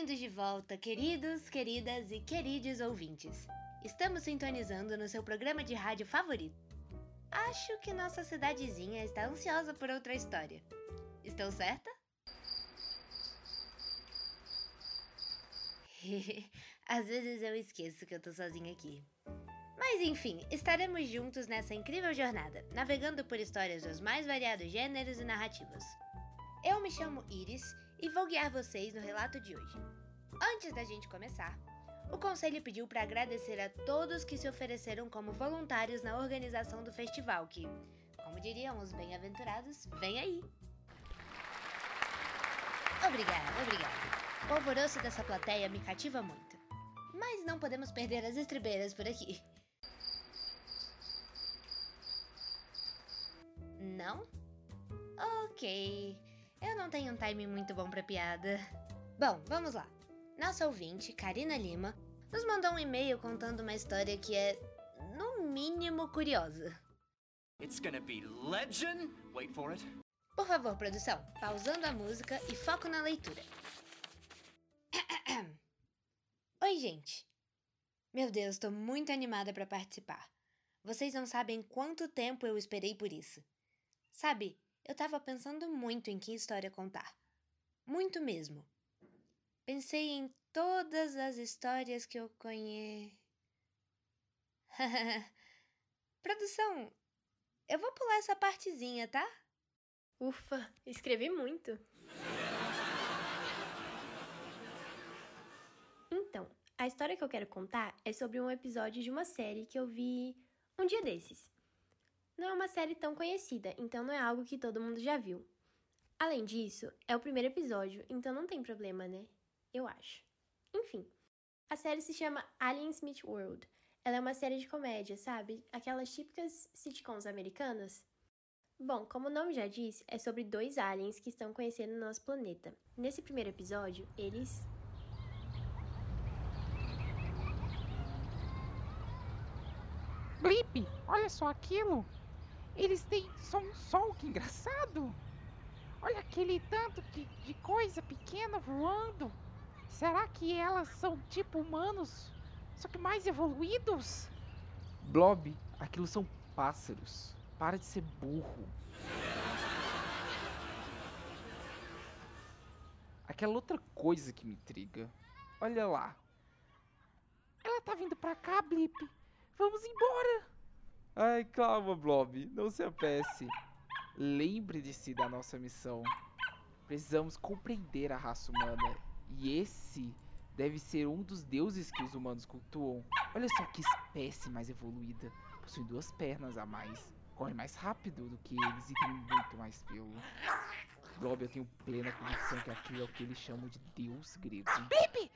Bem-vindos de volta, queridos, queridas e queridos ouvintes. Estamos sintonizando no seu programa de rádio favorito. Acho que nossa cidadezinha está ansiosa por outra história. Estou certa? Às vezes eu esqueço que eu tô sozinha aqui. Mas enfim, estaremos juntos nessa incrível jornada, navegando por histórias dos mais variados gêneros e narrativas. Eu me chamo Iris e vou guiar vocês no relato de hoje. Antes da gente começar, o conselho pediu para agradecer a todos que se ofereceram como voluntários na organização do festival, que, como diriam os bem-aventurados, vem aí. Obrigada, obrigada. O alvoroço dessa plateia me cativa muito. Mas não podemos perder as estribeiras por aqui. Não? Ok. Eu não tenho um timing muito bom pra piada. Bom, vamos lá. Nossa ouvinte, Karina Lima, nos mandou um e-mail contando uma história que é, no mínimo, curiosa. It's gonna be legend. Wait for it. Por favor, produção, pausando a música e foco na leitura. Oi, gente. Meu Deus, tô muito animada para participar. Vocês não sabem quanto tempo eu esperei por isso. Sabe, eu tava pensando muito em que história contar. Muito mesmo. Pensei em todas as histórias que eu conheço. Produção, eu vou pular essa partezinha, tá? Ufa, escrevi muito. Então, a história que eu quero contar é sobre um episódio de uma série que eu vi um dia desses. Não é uma série tão conhecida, então não é algo que todo mundo já viu. Além disso, é o primeiro episódio, então não tem problema, né? Eu acho. Enfim, a série se chama Alien Smith World. Ela é uma série de comédia, sabe? Aquelas típicas sitcoms americanas. Bom, como o nome já diz, é sobre dois aliens que estão conhecendo o nosso planeta. Nesse primeiro episódio, eles. Blip, olha só aquilo. Eles têm só um sol, que engraçado. Olha aquele tanto de coisa pequena voando. Será que elas são tipo humanos, só que mais evoluídos? Blob, aquilo são pássaros. Para de ser burro. Aquela outra coisa que me intriga. Olha lá. Ela tá vindo pra cá, Blip. Vamos embora. Ai, calma, Blob. Não se apresse. Lembre-se da nossa missão. Precisamos compreender a raça humana. E esse deve ser um dos deuses que os humanos cultuam. Olha só que espécie mais evoluída. Possui duas pernas a mais corre mais rápido do que eles e tem muito mais pelo. Blob, eu tenho plena convicção que aquilo é o que eles chamam de deus grego. Blip!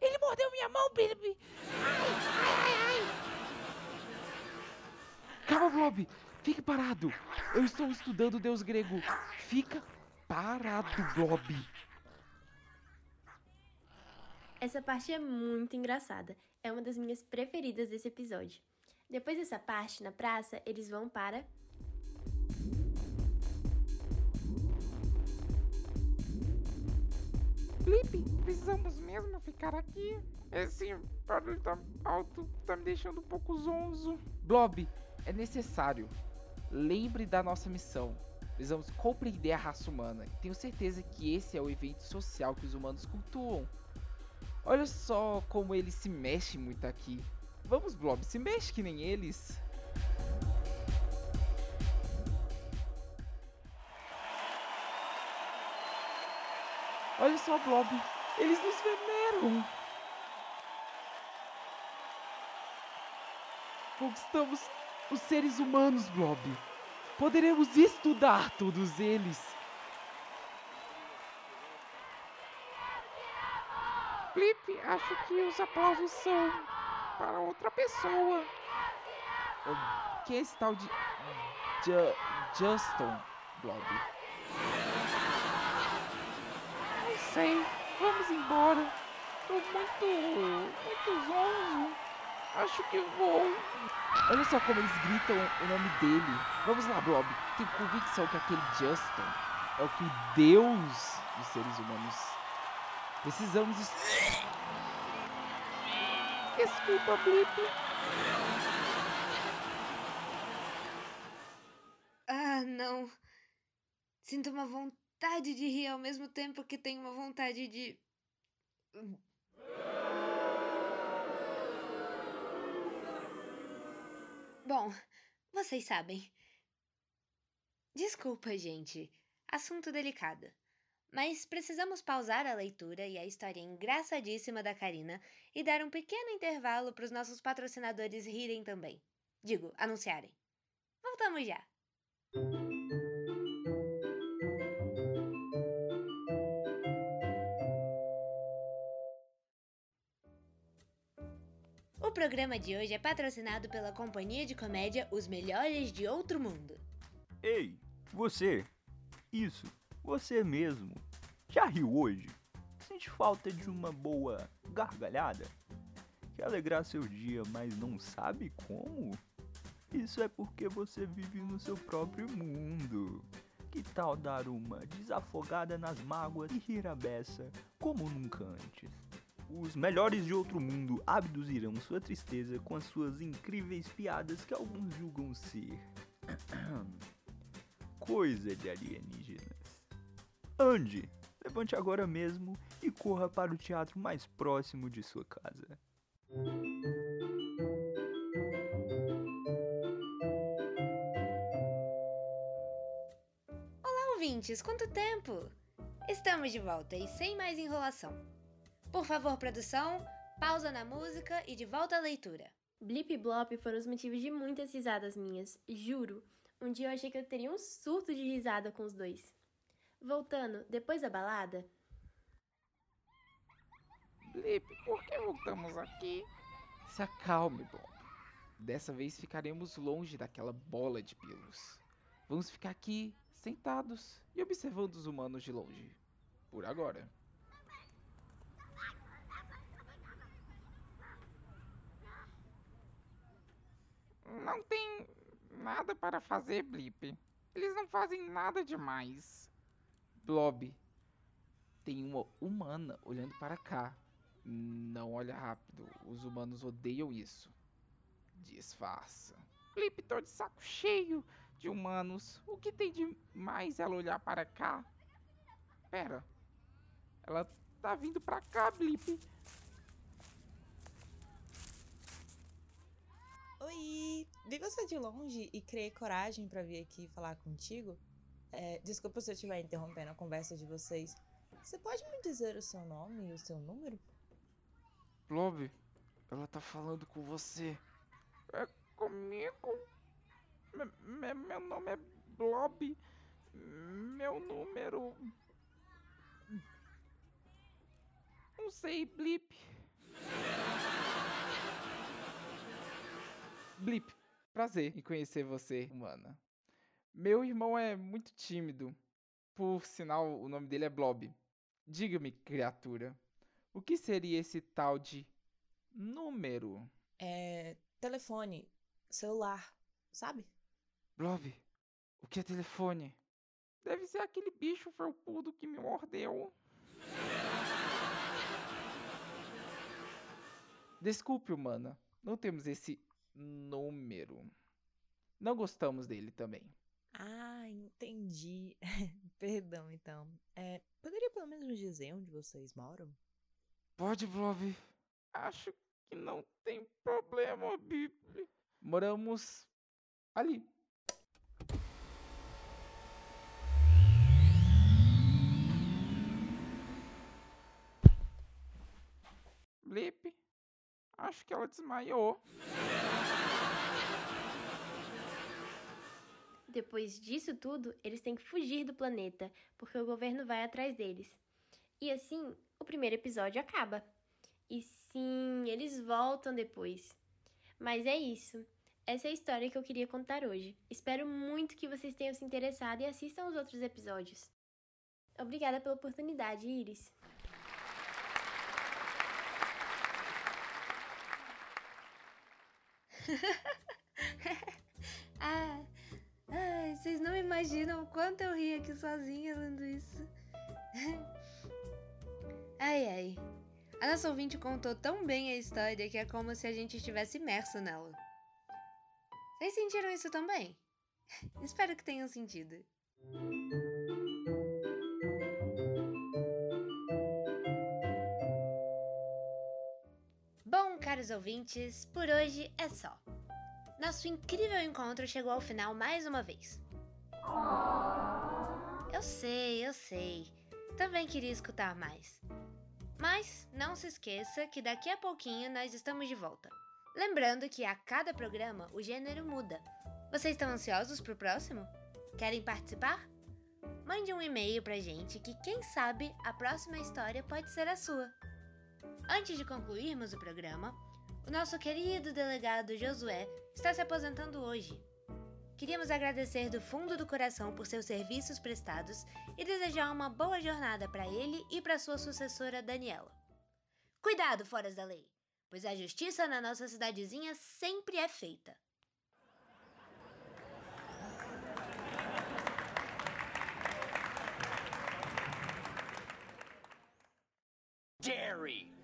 Ele mordeu minha mão, Blip! Ai, ai, ai! Calma, Blob! Fique parado! Eu estou estudando o deus grego. Fica parado, Blob! Essa parte é muito engraçada. É uma das minhas preferidas desse episódio. Depois dessa parte, na praça, eles vão para. Felipe, precisamos mesmo ficar aqui? Esse barulho tá alto, tá me deixando um pouco zonzo. Blob, é necessário. Lembre da nossa missão. Precisamos compreender a raça humana. Tenho certeza que esse é o evento social que os humanos cultuam. Olha só como ele se mexe muito aqui. Vamos, Blob, se mexe que nem eles. Olha só, Blob, eles nos veneram. Conquistamos os seres humanos, Blob. Poderemos estudar todos eles. Acho que os aplausos são para outra pessoa. Quem é esse tal de Ju Justin Blob? Não sei. Vamos embora. Tô muito. muito zonzo. Acho que vou. Olha só como eles gritam o nome dele. Vamos lá, Blob. Tenho convicção que aquele Justin é o que o Deus dos seres humanos Precisamos. Es- Desculpa, Blip. Ah, não. Sinto uma vontade de rir ao mesmo tempo que tenho uma vontade de. Bom, vocês sabem. Desculpa, gente. Assunto delicado. Mas precisamos pausar a leitura e a história engraçadíssima da Karina e dar um pequeno intervalo para os nossos patrocinadores rirem também. Digo, anunciarem. Voltamos já. O programa de hoje é patrocinado pela companhia de comédia Os Melhores de Outro Mundo. Ei, você! Isso, você mesmo. Já riu hoje? Sente falta de uma boa gargalhada? Quer alegrar seu dia, mas não sabe como? Isso é porque você vive no seu próprio mundo. Que tal dar uma desafogada nas mágoas e rir a beça como nunca antes? Os melhores de outro mundo abduzirão sua tristeza com as suas incríveis piadas que alguns julgam ser coisa de alienígenas. Ande, levante agora mesmo e corra para o teatro mais próximo de sua casa. Olá, ouvintes, quanto tempo? Estamos de volta e sem mais enrolação. Por favor, produção, pausa na música e de volta à leitura. Blip e Blop foram os motivos de muitas risadas minhas, juro. Um dia eu achei que eu teria um surto de risada com os dois. Voltando, depois da balada, Blip, por que voltamos aqui? Se acalme, Bob. Dessa vez ficaremos longe daquela bola de pelos. Vamos ficar aqui, sentados e observando os humanos de longe. Por agora. Não tem nada para fazer, Blip. Eles não fazem nada demais. Blob, tem uma humana olhando para cá. Não olha rápido. Os humanos odeiam isso. Disfarça. Tô de saco cheio de humanos. O que tem de mais ela olhar para cá? Pera. Ela tá vindo pra cá, Blip. Oi! Vi você de longe e criei coragem pra vir aqui falar contigo. É, desculpa se eu estiver interrompendo a conversa de vocês. Você pode me dizer o seu nome e o seu número? Blob, ela tá falando com você. Comigo? Me- me- meu nome é Blob. Meu número. Não sei, Blip. Blip, prazer em conhecer você, humana. Meu irmão é muito tímido. Por sinal, o nome dele é Blob. Diga-me, criatura, o que seria esse tal de número? É. Telefone. Celular. Sabe? Blob, o que é telefone? Deve ser aquele bicho felpudo que me mordeu. Desculpe, humana, não temos esse número. Não gostamos dele também. Ah, entendi. Perdão, então. É, poderia pelo menos me dizer onde vocês moram? Pode, Blob. Acho que não tem problema, Blip. Moramos ali. Blip. Acho que ela desmaiou. Depois disso tudo, eles têm que fugir do planeta, porque o governo vai atrás deles. E assim, o primeiro episódio acaba. E sim, eles voltam depois. Mas é isso. Essa é a história que eu queria contar hoje. Espero muito que vocês tenham se interessado e assistam os outros episódios. Obrigada pela oportunidade, Iris. imaginam o quanto eu ri aqui sozinha lendo isso. Ai ai. A nossa ouvinte contou tão bem a história que é como se a gente estivesse imerso nela. Vocês sentiram isso também? Espero que tenham sentido. Bom, caros ouvintes, por hoje é só. Nosso incrível encontro chegou ao final mais uma vez. Eu sei, eu sei. Também queria escutar mais. Mas não se esqueça que daqui a pouquinho nós estamos de volta. Lembrando que a cada programa o gênero muda. Vocês estão ansiosos pro próximo? Querem participar? Mande um e-mail pra gente que quem sabe a próxima história pode ser a sua. Antes de concluirmos o programa, o nosso querido delegado Josué está se aposentando hoje. Queríamos agradecer do fundo do coração por seus serviços prestados e desejar uma boa jornada para ele e para sua sucessora Daniela. Cuidado, foras da lei, pois a justiça na nossa cidadezinha sempre é feita. Dairy!